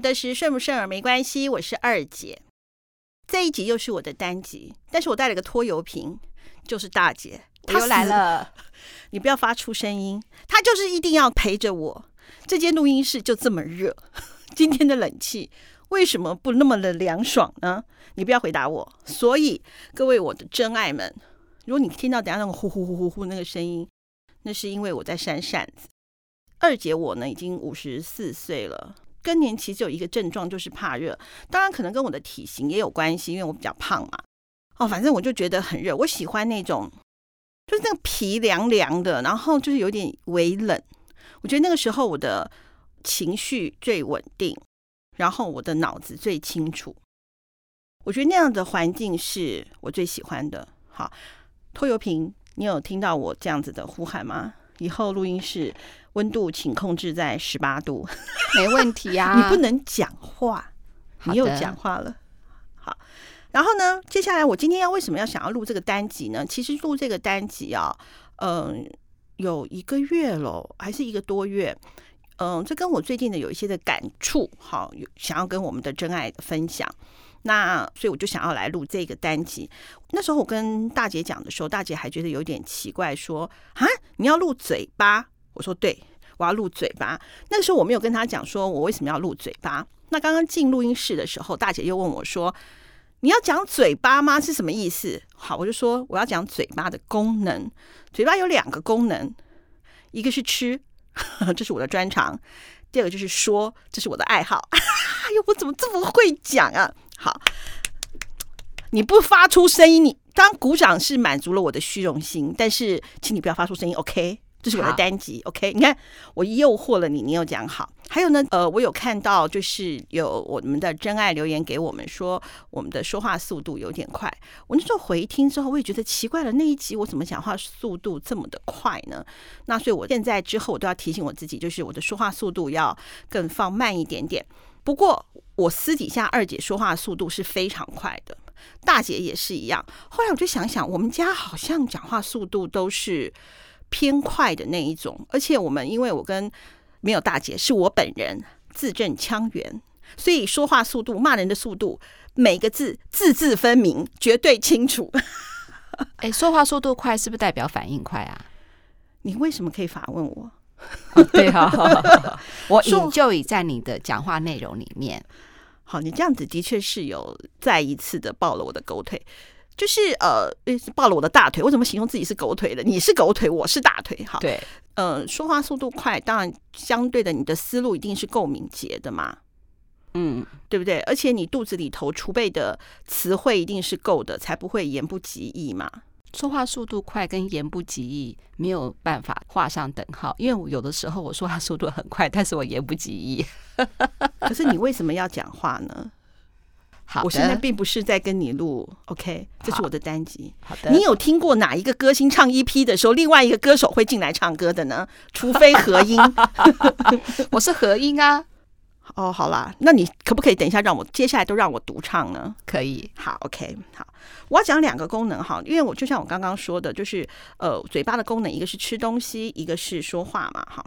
得时，顺不顺耳没关系。我是二姐，这一集又是我的单集，但是我带了个拖油瓶，就是大姐，她又来了。你不要发出声音，她就是一定要陪着我。这间录音室就这么热，今天的冷气为什么不那么的凉爽呢？你不要回答我。所以各位我的真爱们，如果你听到等下那种呼呼呼呼呼那个声音，那是因为我在扇扇子。二姐我呢已经五十四岁了，更年期只有一个症状就是怕热，当然可能跟我的体型也有关系，因为我比较胖嘛。哦，反正我就觉得很热，我喜欢那种就是那个皮凉凉的，然后就是有点微冷。我觉得那个时候我的情绪最稳定，然后我的脑子最清楚。我觉得那样的环境是我最喜欢的。好，拖油瓶，你有听到我这样子的呼喊吗？以后录音室温度请控制在十八度，没问题啊。你不能讲话，你又讲话了。好，然后呢，接下来我今天要为什么要想要录这个单集呢？其实录这个单集啊，嗯，有一个月了，还是一个多月。嗯，这跟我最近的有一些的感触，好，有想要跟我们的真爱分享。那所以我就想要来录这个单集。那时候我跟大姐讲的时候，大姐还觉得有点奇怪，说：“啊，你要录嘴巴？”我说：“对，我要录嘴巴。”那个时候我没有跟她讲说我为什么要录嘴巴。那刚刚进录音室的时候，大姐又问我说：“你要讲嘴巴吗？是什么意思？”好，我就说我要讲嘴巴的功能。嘴巴有两个功能，一个是吃，这是我的专长；第二个就是说，这是我的爱好。哎呦，我怎么这么会讲啊？好，你不发出声音，你当鼓掌是满足了我的虚荣心，但是请你不要发出声音，OK？这是我的单集，OK？你看我诱惑了你，你又讲好。还有呢，呃，我有看到就是有我们的真爱留言给我们说，我们的说话速度有点快。我那时候回听之后，我也觉得奇怪了，那一集我怎么讲话速度这么的快呢？那所以我现在之后我都要提醒我自己，就是我的说话速度要更放慢一点点。不过，我私底下二姐说话速度是非常快的，大姐也是一样。后来我就想想，我们家好像讲话速度都是偏快的那一种，而且我们因为我跟没有大姐，是我本人字正腔圆，所以说话速度、骂人的速度，每个字字字分明，绝对清楚。哎，说话速度快是不是代表反应快啊？你为什么可以反问我？哦、对哈、哦，我引就已在你的讲话内容里面。好，你这样子的确是有再一次的抱了我的狗腿，就是呃，抱了我的大腿。我怎么形容自己是狗腿的？你是狗腿，我是大腿。好，对，呃，说话速度快，当然相对的，你的思路一定是够敏捷的嘛。嗯，对不对？而且你肚子里头储备的词汇一定是够的，才不会言不及义嘛。说话速度快跟言不及义没有办法画上等号，因为我有的时候我说话速度很快，但是我言不及义。可是你为什么要讲话呢？好，我现在并不是在跟你录，OK，这是我的单集。好的，你有听过哪一个歌星唱 EP 的时候，另外一个歌手会进来唱歌的呢？除非合音，我是合音啊。哦，好啦，那你可不可以等一下让我接下来都让我独唱呢？可以，好，OK，好，我要讲两个功能哈，因为我就像我刚刚说的，就是呃，嘴巴的功能，一个是吃东西，一个是说话嘛，哈，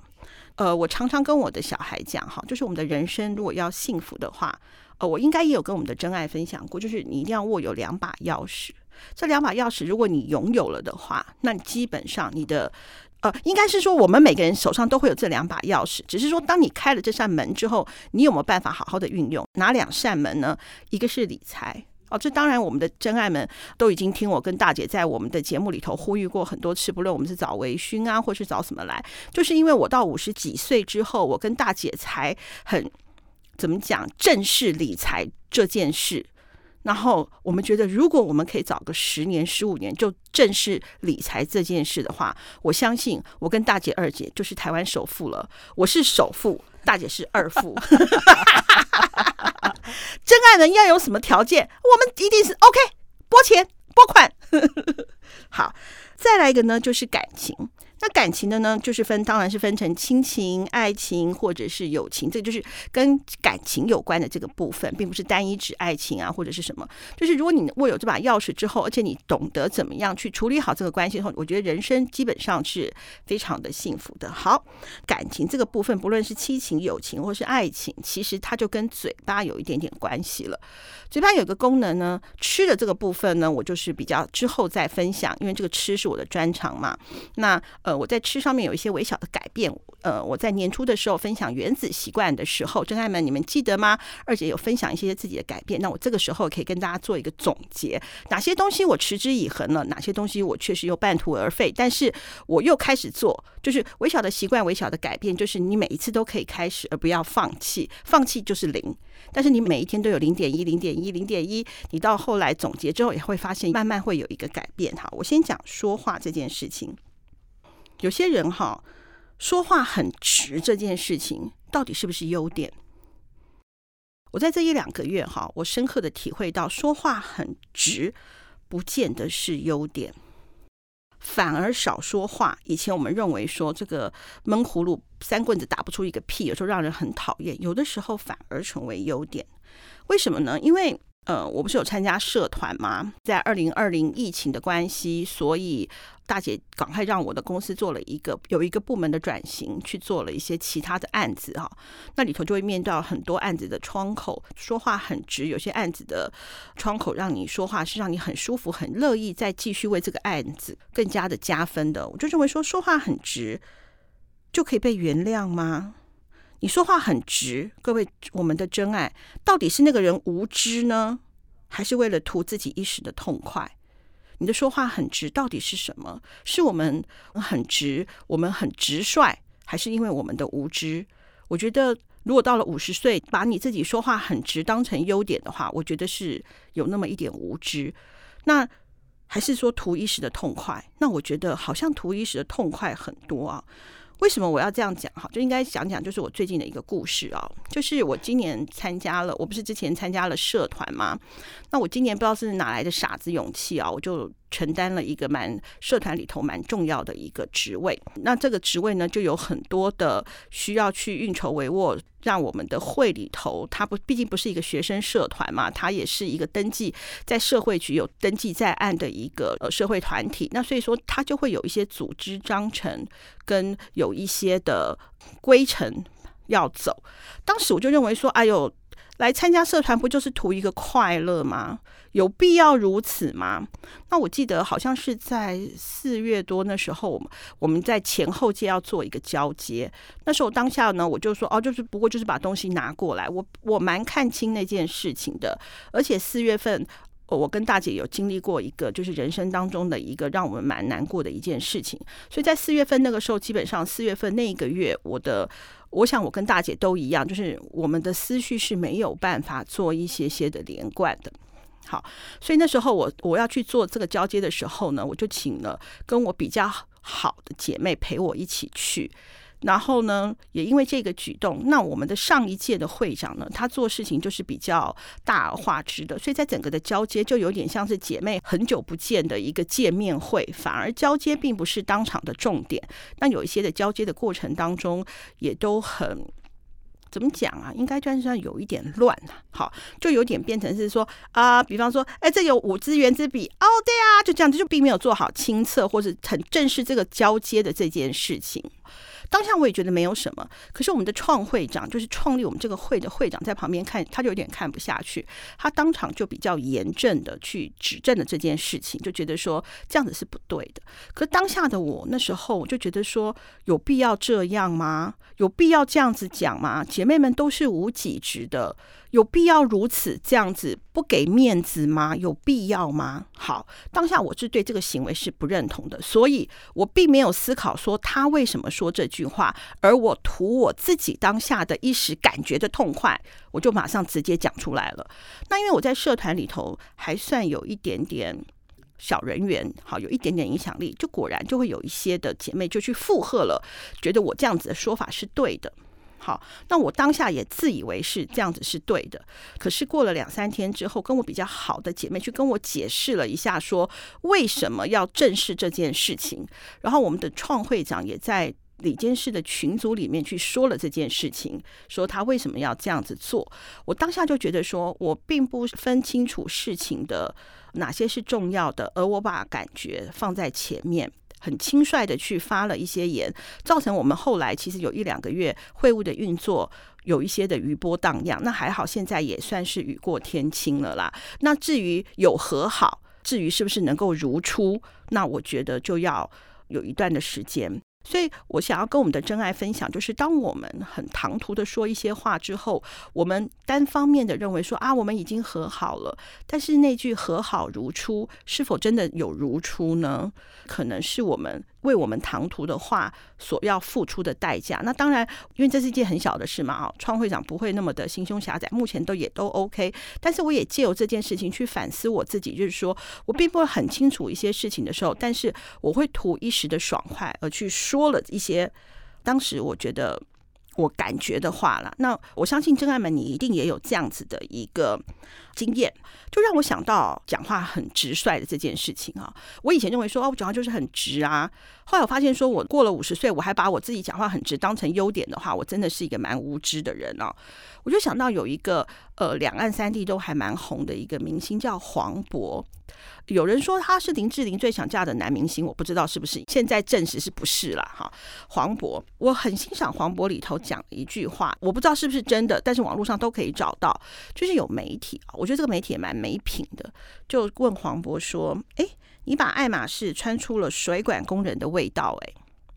呃，我常常跟我的小孩讲哈，就是我们的人生如果要幸福的话，呃，我应该也有跟我们的真爱分享过，就是你一定要握有两把钥匙，这两把钥匙如果你拥有了的话，那基本上你的。呃，应该是说，我们每个人手上都会有这两把钥匙，只是说，当你开了这扇门之后，你有没有办法好好的运用？哪两扇门呢？一个是理财哦，这当然我们的真爱们都已经听我跟大姐在我们的节目里头呼吁过很多次，不论我们是找微醺啊，或是找什么来，就是因为我到五十几岁之后，我跟大姐才很怎么讲正视理财这件事。然后我们觉得，如果我们可以早个十年、十五年就正式理财这件事的话，我相信我跟大姐、二姐就是台湾首富了。我是首富，大姐是二富。真爱人要有什么条件？我们一定是 OK，拨钱拨款。好，再来一个呢，就是感情。那感情的呢，就是分，当然是分成亲情、爱情或者是友情，这就是跟感情有关的这个部分，并不是单一指爱情啊或者是什么。就是如果你握有这把钥匙之后，而且你懂得怎么样去处理好这个关系后，我觉得人生基本上是非常的幸福的。好，感情这个部分，不论是亲情、友情或是爱情，其实它就跟嘴巴有一点点关系了。嘴巴有个功能呢，吃的这个部分呢，我就是比较之后再分享，因为这个吃是我的专长嘛。那呃，我在吃上面有一些微小的改变。呃，我在年初的时候分享原子习惯的时候，真爱们你们记得吗？二姐有分享一些自己的改变。那我这个时候可以跟大家做一个总结：哪些东西我持之以恒了？哪些东西我确实又半途而废？但是我又开始做，就是微小的习惯，微小的改变，就是你每一次都可以开始，而不要放弃。放弃就是零。但是你每一天都有零点一、零点一、零点一，你到后来总结之后，也会发现慢慢会有一个改变。哈，我先讲说话这件事情。有些人哈，说话很直这件事情，到底是不是优点？我在这一两个月哈，我深刻的体会到，说话很直，不见得是优点。反而少说话。以前我们认为说这个闷葫芦三棍子打不出一个屁，有时候让人很讨厌。有的时候反而成为优点。为什么呢？因为呃，我不是有参加社团吗？在二零二零疫情的关系，所以。大姐赶快让我的公司做了一个有一个部门的转型，去做了一些其他的案子哈。那里头就会面对很多案子的窗口，说话很直。有些案子的窗口让你说话是让你很舒服、很乐意再继续为这个案子更加的加分的。我就认为说，说话很直就可以被原谅吗？你说话很直，各位我们的真爱到底是那个人无知呢，还是为了图自己一时的痛快？你的说话很直，到底是什么？是我们很直，我们很直率，还是因为我们的无知？我觉得，如果到了五十岁，把你自己说话很直当成优点的话，我觉得是有那么一点无知。那还是说图一时的痛快？那我觉得好像图一时的痛快很多啊。为什么我要这样讲？哈，就应该讲讲，就是我最近的一个故事啊。就是我今年参加了，我不是之前参加了社团吗？那我今年不知道是哪来的傻子勇气啊，我就承担了一个蛮社团里头蛮重要的一个职位。那这个职位呢，就有很多的需要去运筹帷幄。让我们的会里头，它不毕竟不是一个学生社团嘛，它也是一个登记在社会局有登记在案的一个呃社会团体。那所以说，它就会有一些组织章程跟有一些的规程要走。当时我就认为说，哎呦。来参加社团不就是图一个快乐吗？有必要如此吗？那我记得好像是在四月多那时候，我们我们在前后届要做一个交接。那时候当下呢，我就说哦，就是不过就是把东西拿过来。我我蛮看清那件事情的，而且四月份我跟大姐有经历过一个就是人生当中的一个让我们蛮难过的一件事情。所以在四月份那个时候，基本上四月份那一个月，我的。我想我跟大姐都一样，就是我们的思绪是没有办法做一些些的连贯的。好，所以那时候我我要去做这个交接的时候呢，我就请了跟我比较好的姐妹陪我一起去。然后呢，也因为这个举动，那我们的上一届的会长呢，他做事情就是比较大而化之的，所以在整个的交接就有点像是姐妹很久不见的一个见面会，反而交接并不是当场的重点。那有一些的交接的过程当中，也都很怎么讲啊？应该算是有一点乱啊。好，就有点变成是说啊，比方说，哎，这有五支原子笔哦，对啊，就这样子，就并没有做好清测或者很正式这个交接的这件事情。当下我也觉得没有什么，可是我们的创会长，就是创立我们这个会的会长，在旁边看，他就有点看不下去，他当场就比较严正的去指正了这件事情，就觉得说这样子是不对的。可当下的我那时候我就觉得说，有必要这样吗？有必要这样子讲吗？姐妹们都是无己职的。有必要如此这样子不给面子吗？有必要吗？好，当下我是对这个行为是不认同的，所以我并没有思考说他为什么说这句话，而我图我自己当下的一时感觉的痛快，我就马上直接讲出来了。那因为我在社团里头还算有一点点小人缘，好，有一点点影响力，就果然就会有一些的姐妹就去附和了，觉得我这样子的说法是对的。好，那我当下也自以为是这样子是对的。可是过了两三天之后，跟我比较好的姐妹去跟我解释了一下，说为什么要正视这件事情。然后我们的创会长也在理监事的群组里面去说了这件事情，说他为什么要这样子做。我当下就觉得说，我并不分清楚事情的哪些是重要的，而我把感觉放在前面。很轻率的去发了一些言，造成我们后来其实有一两个月会务的运作有一些的余波荡漾。那还好，现在也算是雨过天晴了啦。那至于有和好，至于是不是能够如初，那我觉得就要有一段的时间。所以我想要跟我们的真爱分享，就是当我们很唐突的说一些话之后，我们单方面的认为说啊，我们已经和好了，但是那句和好如初，是否真的有如初呢？可能是我们。为我们唐突的话所要付出的代价，那当然，因为这是一件很小的事嘛，啊，创会长不会那么的心胸狭窄，目前都也都 OK。但是我也借由这件事情去反思我自己，就是说我并不会很清楚一些事情的时候，但是我会图一时的爽快而去说了一些，当时我觉得。我感觉的话了，那我相信真爱们，你一定也有这样子的一个经验，就让我想到讲话很直率的这件事情啊。我以前认为说，哦，我讲话就是很直啊。后来我发现，说我过了五十岁，我还把我自己讲话很直当成优点的话，我真的是一个蛮无知的人啊。我就想到有一个呃，两岸三地都还蛮红的一个明星叫黄渤。有人说他是林志玲最想嫁的男明星，我不知道是不是，现在证实是不是了哈。黄渤，我很欣赏黄渤里头讲一句话，我不知道是不是真的，但是网络上都可以找到。就是有媒体啊，我觉得这个媒体也蛮没品的，就问黄渤说：“哎，你把爱马仕穿出了水管工人的味道。”哎，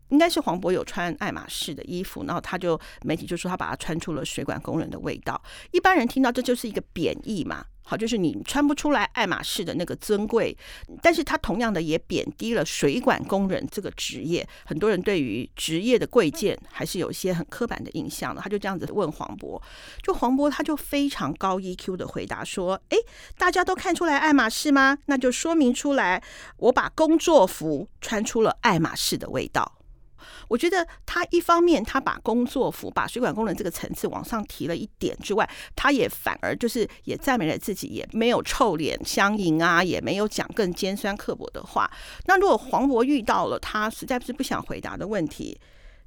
应该是黄渤有穿爱马仕的衣服，然后他就媒体就说他把它穿出了水管工人的味道。一般人听到这就是一个贬义嘛。好，就是你穿不出来爱马仕的那个尊贵，但是他同样的也贬低了水管工人这个职业。很多人对于职业的贵贱还是有一些很刻板的印象的。他就这样子问黄渤，就黄渤他就非常高 EQ 的回答说：“诶，大家都看出来爱马仕吗？那就说明出来，我把工作服穿出了爱马仕的味道。”我觉得他一方面他把工作服、把水管工人这个层次往上提了一点之外，他也反而就是也赞美了自己，也没有臭脸相迎啊，也没有讲更尖酸刻薄的话。那如果黄渤遇到了他实在不是不想回答的问题，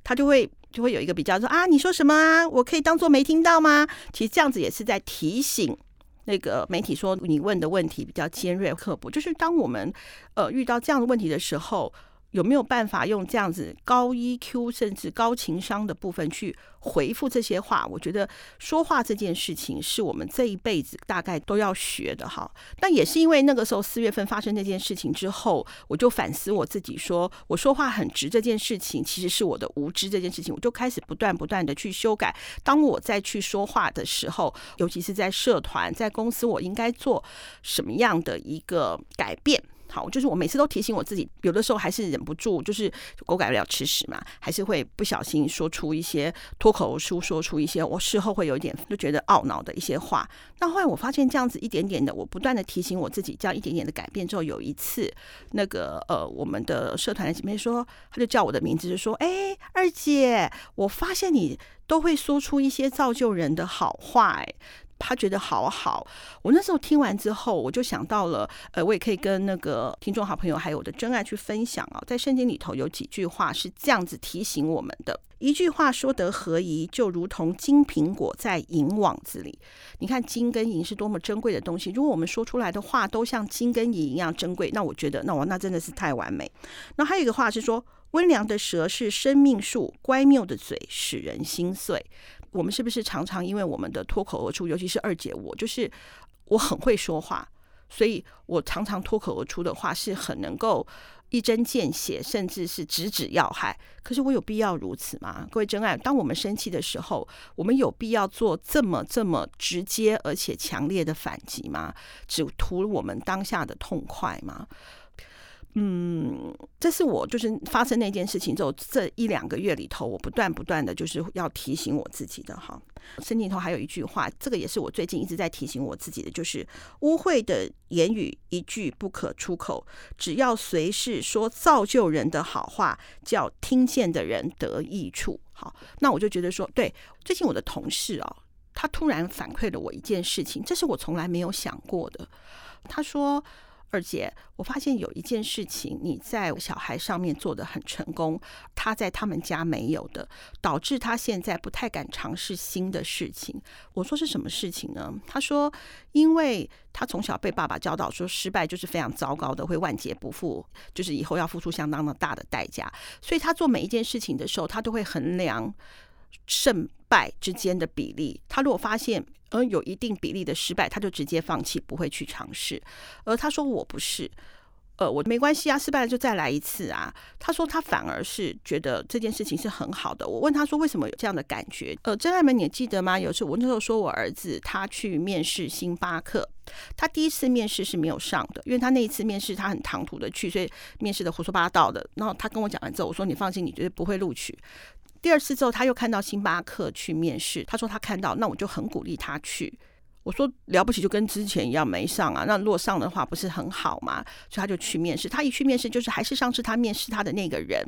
他就会就会有一个比较说啊，你说什么啊？我可以当做没听到吗？其实这样子也是在提醒那个媒体说，你问的问题比较尖锐刻薄。就是当我们呃遇到这样的问题的时候。有没有办法用这样子高 EQ 甚至高情商的部分去回复这些话？我觉得说话这件事情是我们这一辈子大概都要学的哈。但也是因为那个时候四月份发生那件事情之后，我就反思我自己说，说我说话很直这件事情其实是我的无知这件事情，我就开始不断不断的去修改。当我再去说话的时候，尤其是在社团、在公司，我应该做什么样的一个改变？好，就是我每次都提醒我自己，有的时候还是忍不住，就是狗改不了吃屎嘛，还是会不小心说出一些脱口而出，说出一些我事后会有一点就觉得懊恼的一些话。那后来我发现这样子一点点的，我不断的提醒我自己，这样一点点的改变之后，有一次那个呃，我们的社团的姐妹说，她就叫我的名字，就说：“哎，二姐，我发现你都会说出一些造就人的好话。”哎。他觉得好好，我那时候听完之后，我就想到了，呃，我也可以跟那个听众好朋友还有我的真爱去分享啊。在圣经里头有几句话是这样子提醒我们的：一句话说得合宜，就如同金苹果在银网子里。你看金跟银是多么珍贵的东西，如果我们说出来的话都像金跟银一样珍贵，那我觉得那我那真的是太完美。那还有一个话是说，温良的舌是生命树，乖谬的嘴使人心碎。我们是不是常常因为我们的脱口而出，尤其是二姐我，就是我很会说话，所以我常常脱口而出的话是很能够一针见血，甚至是直指要害。可是我有必要如此吗？各位真爱，当我们生气的时候，我们有必要做这么这么直接而且强烈的反击吗？只图我们当下的痛快吗？嗯，这是我就是发生那件事情之后这一两个月里头，我不断不断的就是要提醒我自己的哈。圣经里头还有一句话，这个也是我最近一直在提醒我自己的，就是污秽的言语一句不可出口，只要随时说造就人的好话，叫听见的人得益处。好，那我就觉得说，对，最近我的同事哦，他突然反馈了我一件事情，这是我从来没有想过的。他说。二姐，我发现有一件事情你在小孩上面做得很成功，他在他们家没有的，导致他现在不太敢尝试新的事情。我说是什么事情呢？他说，因为他从小被爸爸教导说失败就是非常糟糕的，会万劫不复，就是以后要付出相当的大的代价，所以他做每一件事情的时候，他都会衡量胜败之间的比例。他如果发现而有一定比例的失败，他就直接放弃，不会去尝试。而他说我不是，呃，我没关系啊，失败了就再来一次啊。他说他反而是觉得这件事情是很好的。我问他说为什么有这样的感觉？呃，真爱们你记得吗？有次我那时候说我儿子他去面试星巴克，他第一次面试是没有上的，因为他那一次面试他很唐突的去，所以面试的胡说八道的。然后他跟我讲完之后，我说你放心，你绝对不会录取。第二次之后，他又看到星巴克去面试，他说他看到，那我就很鼓励他去。我说了不起，就跟之前一样没上啊。那如果上的话，不是很好吗？所以他就去面试。他一去面试，就是还是上次他面试他的那个人。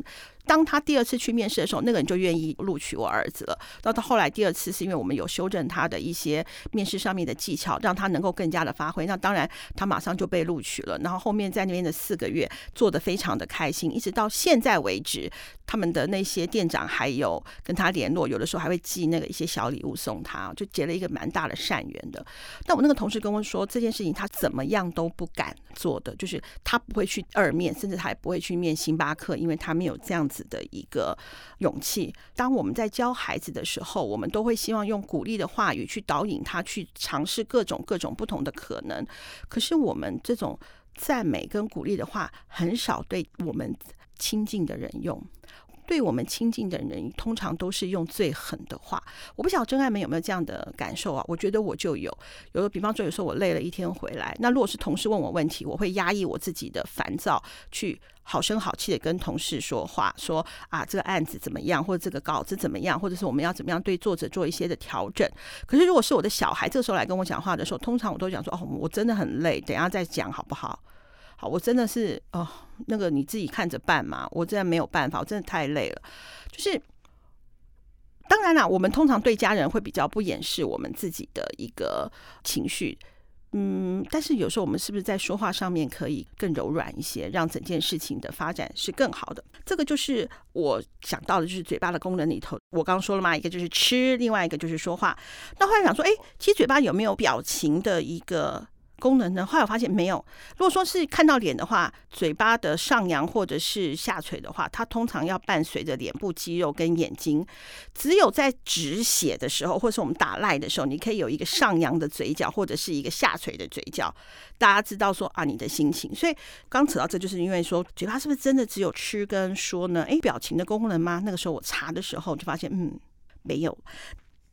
当他第二次去面试的时候，那个人就愿意录取我儿子了。到他后来第二次，是因为我们有修正他的一些面试上面的技巧，让他能够更加的发挥。那当然，他马上就被录取了。然后后面在那边的四个月，做得非常的开心，一直到现在为止，他们的那些店长还有跟他联络，有的时候还会寄那个一些小礼物送他，就结了一个蛮大的善缘的。但我那个同事跟我说，这件事情他怎么样都不敢做的，就是他不会去二面，甚至他也不会去面星巴克，因为他没有这样子的一个勇气。当我们在教孩子的时候，我们都会希望用鼓励的话语去导引他去尝试各种各种不同的可能。可是我们这种赞美跟鼓励的话，很少对我们亲近的人用。对我们亲近的人，通常都是用最狠的话。我不晓得真爱们有没有这样的感受啊？我觉得我就有。有的，比方说，有时候我累了一天回来，那如果是同事问我问题，我会压抑我自己的烦躁，去好声好气的跟同事说话，说啊，这个案子怎么样，或者这个稿子怎么样，或者是我们要怎么样对作者做一些的调整。可是如果是我的小孩，这个时候来跟我讲话的时候，通常我都讲说，哦，我真的很累，等下再讲好不好？我真的是哦，那个你自己看着办嘛，我真的没有办法，我真的太累了。就是当然啦，我们通常对家人会比较不掩饰我们自己的一个情绪，嗯，但是有时候我们是不是在说话上面可以更柔软一些，让整件事情的发展是更好的？这个就是我想到的，就是嘴巴的功能里头，我刚刚说了嘛，一个就是吃，另外一个就是说话。那后来想说，哎，其实嘴巴有没有表情的一个？功能呢？后来我发现没有。如果说是看到脸的话，嘴巴的上扬或者是下垂的话，它通常要伴随着脸部肌肉跟眼睛。只有在止血的时候，或是我们打赖的时候，你可以有一个上扬的嘴角，或者是一个下垂的嘴角，大家知道说啊，你的心情。所以刚扯到这，就是因为说嘴巴是不是真的只有吃跟说呢？诶，表情的功能吗？那个时候我查的时候就发现，嗯，没有。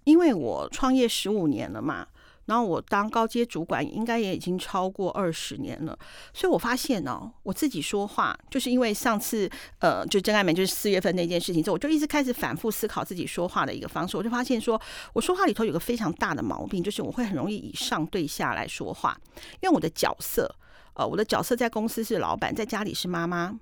因为我创业十五年了嘛。然后我当高阶主管，应该也已经超过二十年了，所以我发现哦，我自己说话，就是因为上次呃，就真爱美就是四月份那件事情之后，我就一直开始反复思考自己说话的一个方式，我就发现说，我说话里头有个非常大的毛病，就是我会很容易以上对下来说话，因为我的角色，呃，我的角色在公司是老板，在家里是妈妈。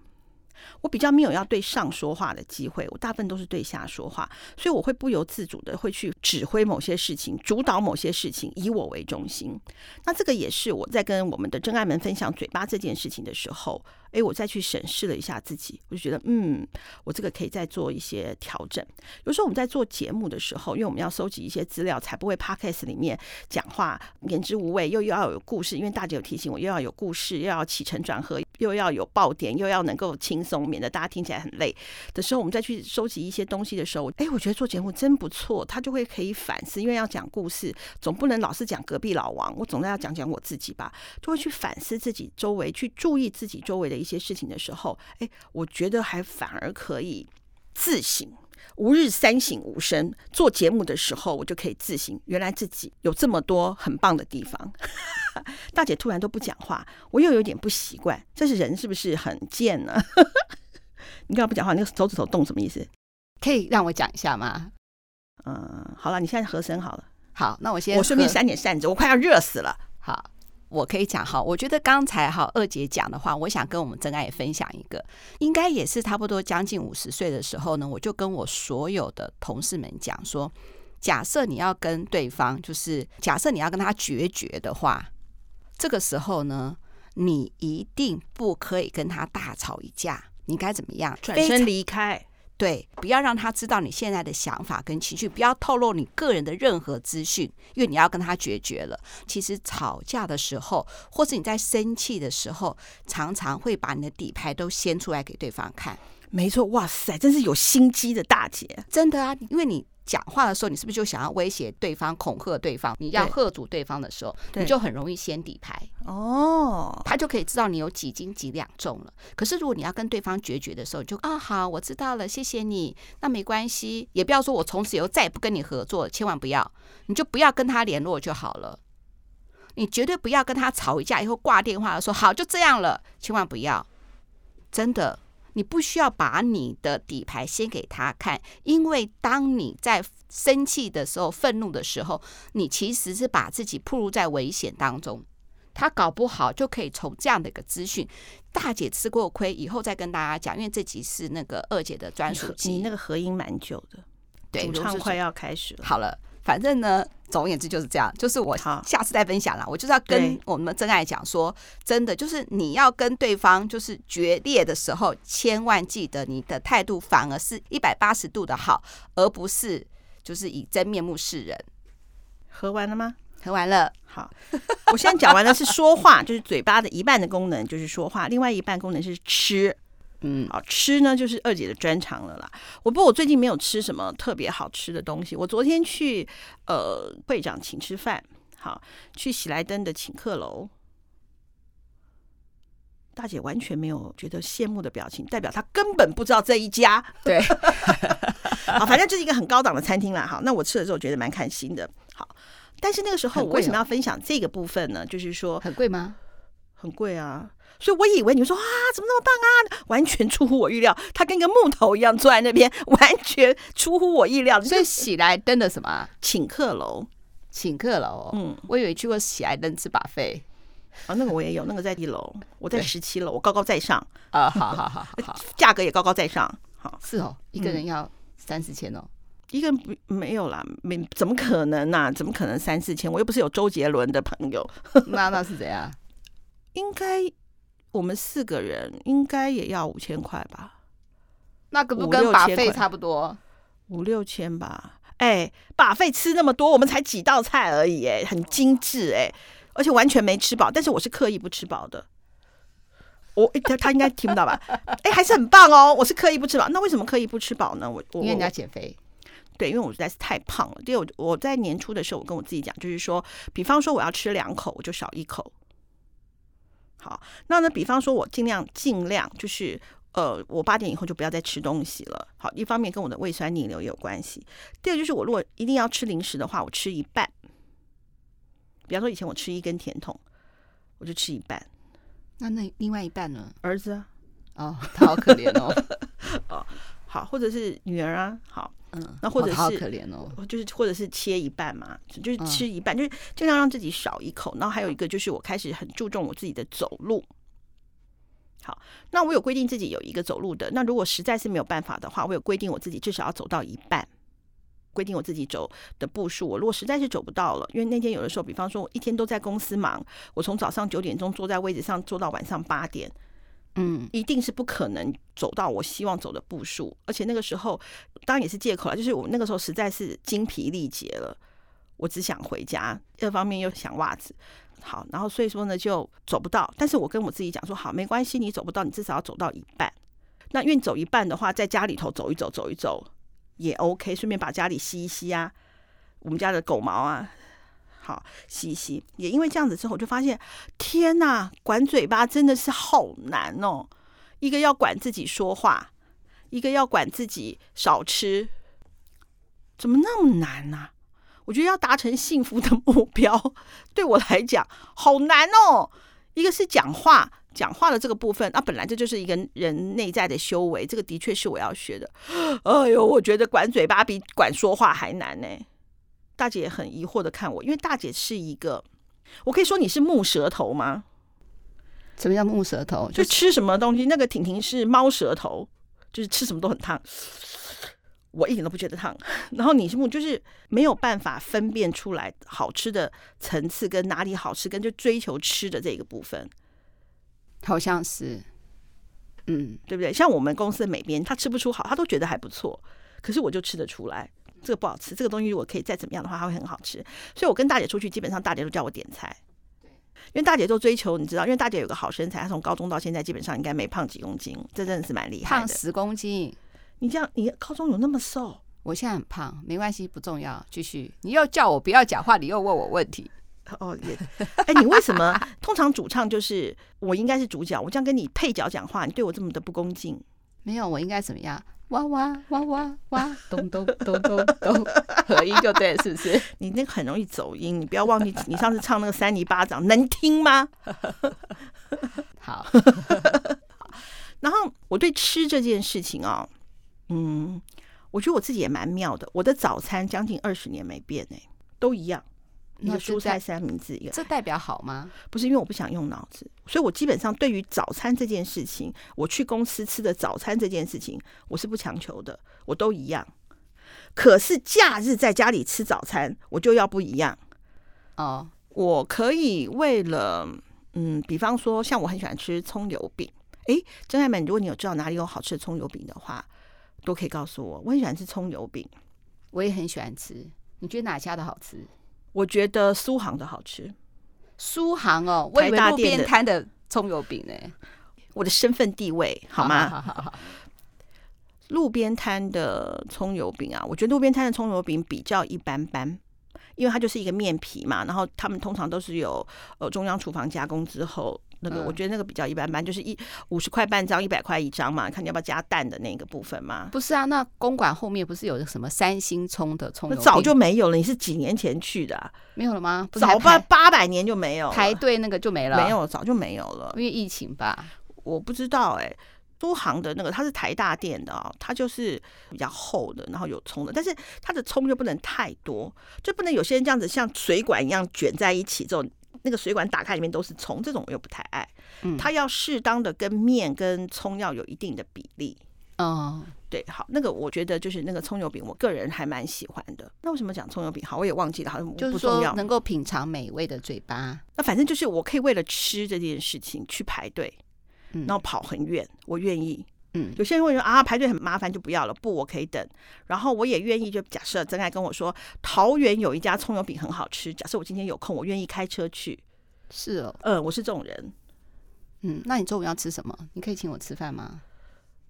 我比较没有要对上说话的机会，我大部分都是对下说话，所以我会不由自主的会去指挥某些事情，主导某些事情，以我为中心。那这个也是我在跟我们的真爱们分享嘴巴这件事情的时候。哎，我再去审视了一下自己，我就觉得，嗯，我这个可以再做一些调整。有时候我们在做节目的时候，因为我们要收集一些资料，才不会 Podcast 里面讲话言之无味，又又要有故事。因为大姐有提醒我，又要有故事，又要起承转合，又要有爆点，又要能够轻松，免得大家听起来很累的时候，我们再去收集一些东西的时候，哎，我觉得做节目真不错，他就会可以反思，因为要讲故事，总不能老是讲隔壁老王，我总要讲讲我自己吧，就会去反思自己周围，去注意自己周围的一些事情的时候，哎，我觉得还反而可以自省。吾日三省吾身，做节目的时候，我就可以自省，原来自己有这么多很棒的地方。大姐突然都不讲话，我又有点不习惯。这是人是不是很贱呢？你干嘛不讲话？那个手指头动什么意思？可以让我讲一下吗？嗯，好了，你现在和声好了。好，那我先。我顺便扇点扇子，我快要热死了。好。我可以讲哈，我觉得刚才哈二姐讲的话，我想跟我们真爱也分享一个，应该也是差不多将近五十岁的时候呢，我就跟我所有的同事们讲说，假设你要跟对方，就是假设你要跟他决绝的话，这个时候呢，你一定不可以跟他大吵一架，你该怎么样？转身离开。对，不要让他知道你现在的想法跟情绪，不要透露你个人的任何资讯，因为你要跟他决绝了。其实吵架的时候，或是你在生气的时候，常常会把你的底牌都掀出来给对方看。没错，哇塞，真是有心机的大姐，真的啊，因为你。讲话的时候，你是不是就想要威胁对方、恐吓对方？你要吓阻对方的时候，你就很容易掀底牌哦，他就可以知道你有几斤几两重了。可是如果你要跟对方决绝的时候，就啊好，我知道了，谢谢你，那没关系，也不要说我从此以后再也不跟你合作，千万不要，你就不要跟他联络就好了。你绝对不要跟他吵一架以后挂电话说好就这样了，千万不要，真的。你不需要把你的底牌先给他看，因为当你在生气的时候、愤怒的时候，你其实是把自己暴露在危险当中。他搞不好就可以从这样的一个资讯，大姐吃过亏，以后再跟大家讲，因为这集是那个二姐的专属集，你那个合音蛮久的，对，主唱快要开始了。好了。反正呢，总而言之就是这样。就是我下次再分享了，我就是要跟我们真爱讲说，真的就是你要跟对方就是决裂的时候，千万记得你的态度反而是一百八十度的好，而不是就是以真面目示人。喝完了吗？喝完了。好，我现在讲完的是说话，就是嘴巴的一半的功能就是说话，另外一半功能是吃。嗯，好吃呢，就是二姐的专长了啦。我不过我最近没有吃什么特别好吃的东西。我昨天去呃会长请吃饭，好去喜来登的请客楼，大姐完全没有觉得羡慕的表情，代表她根本不知道这一家。对，好，反正就是一个很高档的餐厅啦。好，那我吃了之后觉得蛮开心的。好，但是那个时候我为什么要分享这个部分呢？就是说很贵吗？很贵啊。所以我以为你说啊，怎么那么棒啊？完全出乎我预料，他跟一个木头一样坐在那边，完全出乎我意料。所以喜来登的什么请客楼？请客楼？嗯，我以为去过喜来登吃 buffet 啊，那个我也有，那个在一楼，我在十七楼，我高高在上啊，好好好好，价格也高高在上。好，是哦，一个人要三四千哦，一个人不没有啦，没怎么可能呐？怎么可能三四千？我又不是有周杰伦的朋友，那那是怎样？应该。我们四个人应该也要五千块吧？那可不跟把费差不多？五六千吧？哎，把费吃那么多，我们才几道菜而已，哎，很精致，哎，而且完全没吃饱。但是我是刻意不吃饱的。我他他应该听不到吧？哎，还是很棒哦。我是刻意不吃饱。那为什么刻意不吃饱呢？我我因为你要减肥。对，因为我实在是太胖了。第二，我我在年初的时候，我跟我自己讲，就是说，比方说我要吃两口，我就少一口。好，那呢？比方说，我尽量尽量就是，呃，我八点以后就不要再吃东西了。好，一方面跟我的胃酸逆流也有关系。第二就是，我如果一定要吃零食的话，我吃一半。比方说，以前我吃一根甜筒，我就吃一半。那那另外一半呢？儿子啊，哦，他好可怜哦。哦，好，或者是女儿啊，好。嗯，那或者是好可怜哦，就是或者是切一半嘛，就是吃一半，就是尽量让自己少一口。然后还有一个就是我开始很注重我自己的走路。好，那我有规定自己有一个走路的。那如果实在是没有办法的话，我有规定我自己至少要走到一半，规定我自己走的步数。我如果实在是走不到了，因为那天有的时候，比方说我一天都在公司忙，我从早上九点钟坐在位置上坐到晚上八点。嗯，一定是不可能走到我希望走的步数，而且那个时候当然也是借口了，就是我那个时候实在是精疲力竭了，我只想回家，二方面又想袜子，好，然后所以说呢就走不到，但是我跟我自己讲说，好，没关系，你走不到，你至少要走到一半，那愿走一半的话，在家里头走一走，走一走也 OK，顺便把家里吸一吸啊，我们家的狗毛啊。好，嘻嘻，也因为这样子之后，我就发现，天哪，管嘴巴真的是好难哦。一个要管自己说话，一个要管自己少吃，怎么那么难呢？我觉得要达成幸福的 目标，对我来讲好难哦。一个是讲话，讲话的这个部分，那本来这就是一个人内在的修为，这个的确是我要学的。哎呦，我觉得管嘴巴比管说话还难呢。大姐也很疑惑的看我，因为大姐是一个我可以说你是木舌头吗？什么叫木舌头？就吃什么东西？那个婷婷是猫舌头，就是吃什么都很烫。我一点都不觉得烫。然后你是木，就是没有办法分辨出来好吃的层次跟哪里好吃，跟就追求吃的这个部分，好像是，嗯，对不对？像我们公司的美编，他吃不出好，他都觉得还不错，可是我就吃得出来，这个不好吃。这个东西如果可以再怎么样的话，它会很好吃。所以我跟大姐出去，基本上大姐都叫我点菜。因为大姐都追求，你知道，因为大姐有个好身材，她从高中到现在基本上应该没胖几公斤，这真的是蛮厉害的。胖十公斤，你这样，你高中有那么瘦？我现在很胖，没关系，不重要。继续，你又叫我不要讲话，你又问我问题。哦，也，哎，你为什么？通常主唱就是我应该是主角，我这样跟你配角讲话，你对我这么的不恭敬？没有，我应该怎么样？哇哇哇哇哇，咚咚咚咚咚，合音就对，是不是？你那个很容易走音，你不要忘记，你上次唱那个三尼巴掌能听吗？好，然后我对吃这件事情啊、哦，嗯，我觉得我自己也蛮妙的。我的早餐将近二十年没变哎，都一样。一个蔬菜三明治，一个这代表好吗？不是，因为我不想用脑子，所以我基本上对于早餐这件事情，我去公司吃的早餐这件事情，我是不强求的，我都一样。可是假日在家里吃早餐，我就要不一样。哦，我可以为了，嗯，比方说，像我很喜欢吃葱油饼，诶，真爱们，如果你有知道哪里有好吃的葱油饼的话，都可以告诉我。我很喜欢吃葱油饼，我也很喜欢吃。你觉得哪家的好吃？我觉得苏杭的好吃，苏杭哦，我以为路边摊的葱油饼呢。我的身份地位好吗？好好好好，路边摊的葱油饼啊，我觉得路边摊的葱油饼比较一般般。因为它就是一个面皮嘛，然后他们通常都是有呃中央厨房加工之后，那个我觉得那个比较一般般，就是一五十块半张，一百块一张嘛，看你要不要加蛋的那个部分嘛。不是啊，那公馆后面不是有什么三星葱的葱？那早就没有了，你是几年前去的啊？没有了吗？早八八百年就没有，排队那个就没了，没有，早就没有了，因为疫情吧？我不知道哎、欸。苏杭的那个，它是台大店的啊、哦，它就是比较厚的，然后有葱的，但是它的葱就不能太多，就不能有些人这样子像水管一样卷在一起，这种那个水管打开里面都是葱，这种我又不太爱。嗯，它要适当的跟面跟葱要有一定的比例。哦，对，好，那个我觉得就是那个葱油饼，我个人还蛮喜欢的。那为什么讲葱油饼？好，我也忘记了，好像。就是说能够品尝美味的嘴巴。那反正就是我可以为了吃这件事情去排队。然后跑很远，我愿意。嗯，有些人会说啊，排队很麻烦，就不要了。不，我可以等。然后我也愿意，就假设真爱跟我说，桃园有一家葱油饼很好吃。假设我今天有空，我愿意开车去。是哦，嗯，我是这种人。嗯，那你中午要吃什么？你可以请我吃饭吗？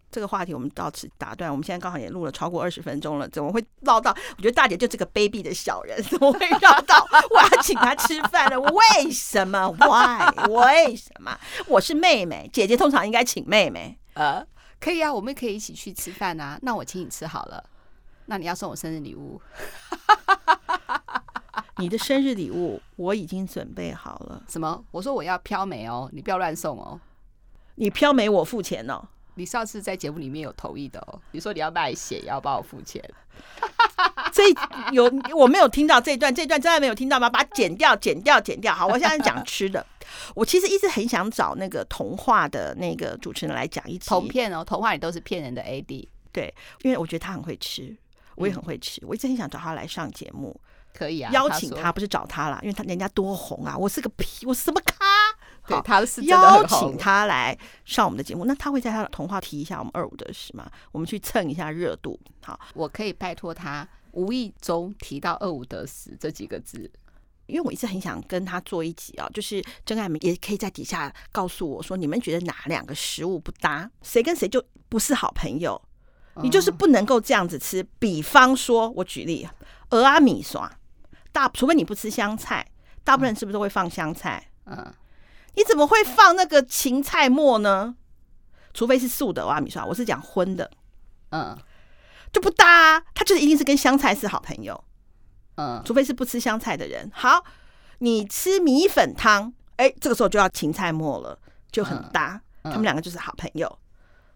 这个话题我们到此打断。我们现在刚好也录了超过二十分钟了，怎么会绕到？我觉得大姐就这个卑鄙的小人，怎么会绕到我要请她吃饭呢？为什么？Why？为什么？我是妹妹，姐姐通常应该请妹妹。呃，可以啊，我们可以一起去吃饭啊。那我请你吃好了。那你要送我生日礼物？你的生日礼物我已经准备好了。什么？我说我要飘美哦，你不要乱送哦。你飘美，我付钱哦。你上次在节目里面有同意的哦，你说你要卖血，也要帮我付钱。这有我没有听到这一段，这一段真的没有听到吗？把它剪掉，剪掉，剪掉。好，我现在讲吃的。我其实一直很想找那个童话的那个主持人来讲一集。童片哦，童话里都是骗人的。AD 对，因为我觉得他很会吃，我也很会吃，嗯、我一直很想找他来上节目。可以啊，邀请他不是找他啦，因为他人家多红啊，我是个屁，我是什么咖？对，他是邀请他来上我们的节目，那他会在他的童话提一下我们二五得十吗？我们去蹭一下热度。好，我可以拜托他无意中提到二五得十这几个字，因为我一直很想跟他做一集啊，就是真爱们也可以在底下告诉我说，你们觉得哪两个食物不搭，谁跟谁就不是好朋友，你就是不能够这样子吃。比方说，我举例，鹅阿米刷，大除非你不吃香菜，大部分人是不是都会放香菜？嗯。你怎么会放那个芹菜末呢？除非是素的蚵仔面线，我是讲荤的，嗯，就不搭啊。他就是一定是跟香菜是好朋友，嗯，除非是不吃香菜的人。好，你吃米粉汤，哎，这个时候就要芹菜末了，就很搭。他们两个就是好朋友，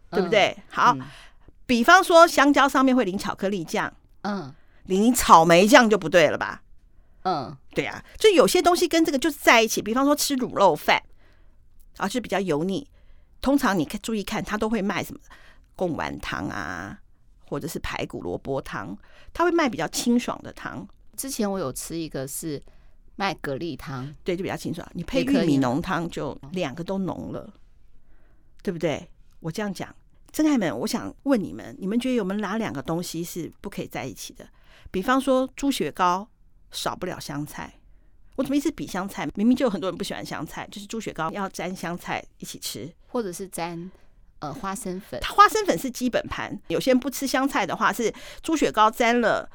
对不对？好，比方说香蕉上面会淋巧克力酱，嗯，淋草莓酱就不对了吧？嗯，对啊，就有些东西跟这个就是在一起，比方说吃卤肉饭，啊，是比较油腻。通常你注意看，他都会卖什么贡丸汤啊，或者是排骨萝卜汤，他会卖比较清爽的汤。之前我有吃一个是卖蛤蜊汤，对，就比较清爽。你配玉米浓汤就两个都浓了，对不对？我这样讲，真爱们，我想问你们，你们觉得有没有哪两个东西是不可以在一起的？比方说猪血糕少不了香菜。我怎么一直比香菜？明明就有很多人不喜欢香菜，就是猪血糕要沾香菜一起吃，或者是沾呃花生粉。它花生粉是基本盘，有些人不吃香菜的话，是猪血糕沾了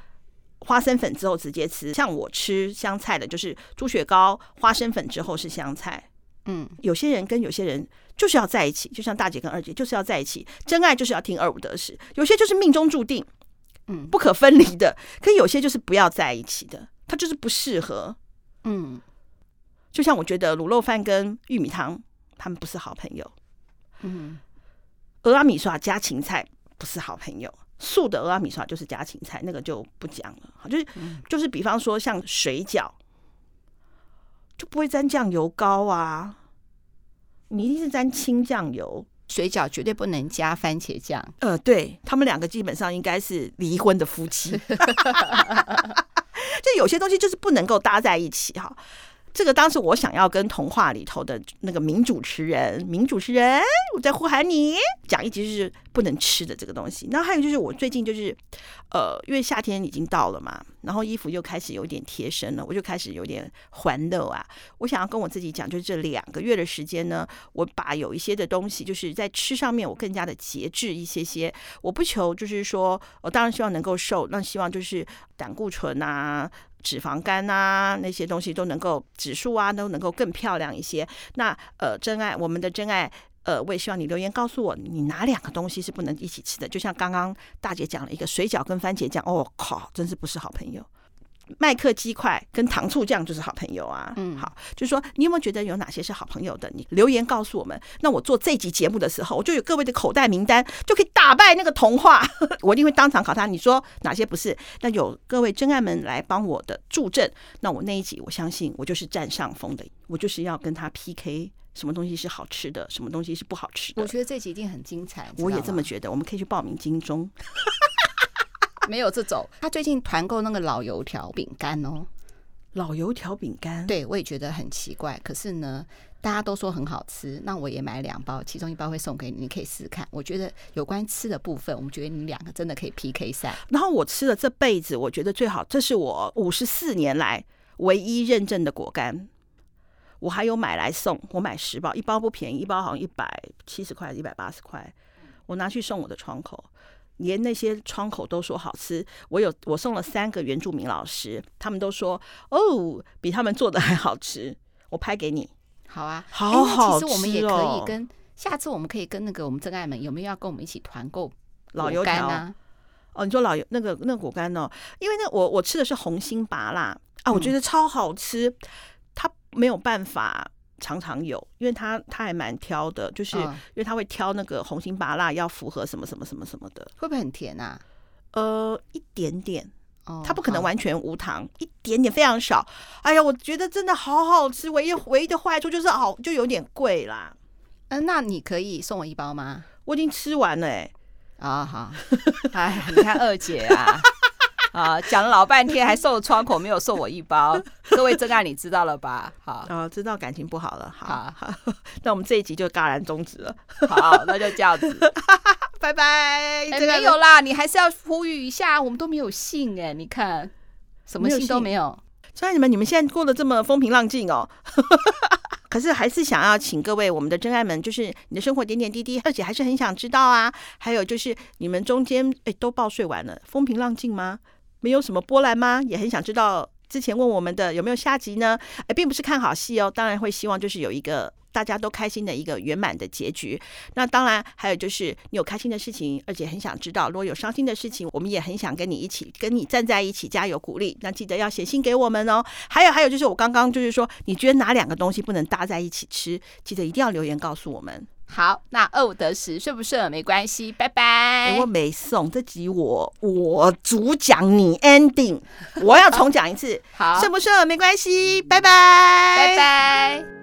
花生粉之后直接吃。像我吃香菜的，就是猪血糕花生粉之后是香菜。嗯，有些人跟有些人就是要在一起，就像大姐跟二姐就是要在一起，真爱就是要听二五得十。有些就是命中注定，嗯，不可分离的。可有些就是不要在一起的，它就是不适合。嗯，就像我觉得卤肉饭跟玉米汤，他们不是好朋友。嗯，蚵仔米刷加芹菜不是好朋友。素的蚵仔米刷就是加芹菜，那个就不讲了。好，就是就是，比方说像水饺，就不会沾酱油膏啊，你一定是沾清酱油。水饺绝对不能加番茄酱。呃，对，他们两个基本上应该是离婚的夫妻。就有些东西就是不能够搭在一起哈，这个当时我想要跟童话里头的那个名主持人，名主持人，我在呼喊你，讲一集是不能吃的这个东西。然后还有就是我最近就是，呃，因为夏天已经到了嘛，然后衣服又开始有点贴身了，我就开始有点环乐啊。我想要跟我自己讲，就是这两个月的时间呢，我把有一些的东西，就是在吃上面我更加的节制一些些。我不求就是说，我当然希望能够瘦，那希望就是胆固醇啊。脂肪肝啊，那些东西都能够指数啊，都能够更漂亮一些。那呃，真爱，我们的真爱，呃，我也希望你留言告诉我，你哪两个东西是不能一起吃的？就像刚刚大姐讲了一个水饺跟番茄酱，哦靠，真是不是好朋友。麦克鸡块跟糖醋酱就是好朋友啊。嗯，好，就是说你有没有觉得有哪些是好朋友的？你留言告诉我们。那我做这集节目的时候，我就有各位的口袋名单，就可以打败那个童话。我一定会当场考他。你说哪些不是？那有各位真爱们来帮我的助阵。那我那一集，我相信我就是占上风的。我就是要跟他 PK，什么东西是好吃的，什么东西是不好吃的。我觉得这集一定很精彩。我也这么觉得。我们可以去报名金钟。没有这种，他最近团购那个老油条饼干哦，老油条饼干，对我也觉得很奇怪。可是呢，大家都说很好吃，那我也买两包，其中一包会送给你，你可以试试看。我觉得有关吃的部分，我们觉得你两个真的可以 PK 赛。然后我吃了这辈子，我觉得最好，这是我五十四年来唯一认证的果干。我还有买来送，我买十包，一包不便宜，一包好像一百七十块，一百八十块，我拿去送我的窗口。连那些窗口都说好吃，我有我送了三个原住民老师，他们都说哦，比他们做的还好吃。我拍给你，好啊，好好吃哦。其实我们也可以跟下次我们可以跟那个我们真爱们有没有要跟我们一起团购老油条？哦，你说老油那个那个果干哦，因为那我我吃的是红心芭乐啊，我觉得超好吃，嗯、它没有办法。常常有，因为他他还蛮挑的，就是因为他会挑那个红心芭辣，要符合什么什么什么什么的，会不会很甜啊？呃，一点点，哦，它不可能完全无糖，一点点非常少。哎呀，我觉得真的好好吃，唯一唯一的坏处就是好就有点贵啦。嗯，那你可以送我一包吗？我已经吃完了，欸，哎，啊好，哎，你看二姐啊。啊，讲了老半天，还送了窗口，没有送我一包。各位真爱，你知道了吧？好，啊，知道感情不好了。好，好，那我们这一集就戛然终止了。好，那就这样子，拜拜。欸、没有啦，你还是要呼吁一下，我们都没有信哎，你看，什么信都没有。所以你们，你们现在过得这么风平浪静哦。可是还是想要请各位我们的真爱们，就是你的生活点点滴滴，而且还是很想知道啊。还有就是你们中间哎，都报税完了，风平浪静吗？没有什么波澜吗？也很想知道之前问我们的有没有下集呢？哎，并不是看好戏哦，当然会希望就是有一个大家都开心的一个圆满的结局。那当然还有就是你有开心的事情，而且很想知道，如果有伤心的事情，我们也很想跟你一起，跟你站在一起加油鼓励。那记得要写信给我们哦。还有还有就是我刚刚就是说，你觉得哪两个东西不能搭在一起吃？记得一定要留言告诉我们。好，那二五得十，顺不顺耳没关系，拜拜。欸、我没送这集我，我我主讲你 ending，我要重讲一次。好，顺不顺耳没关系，拜拜，拜拜。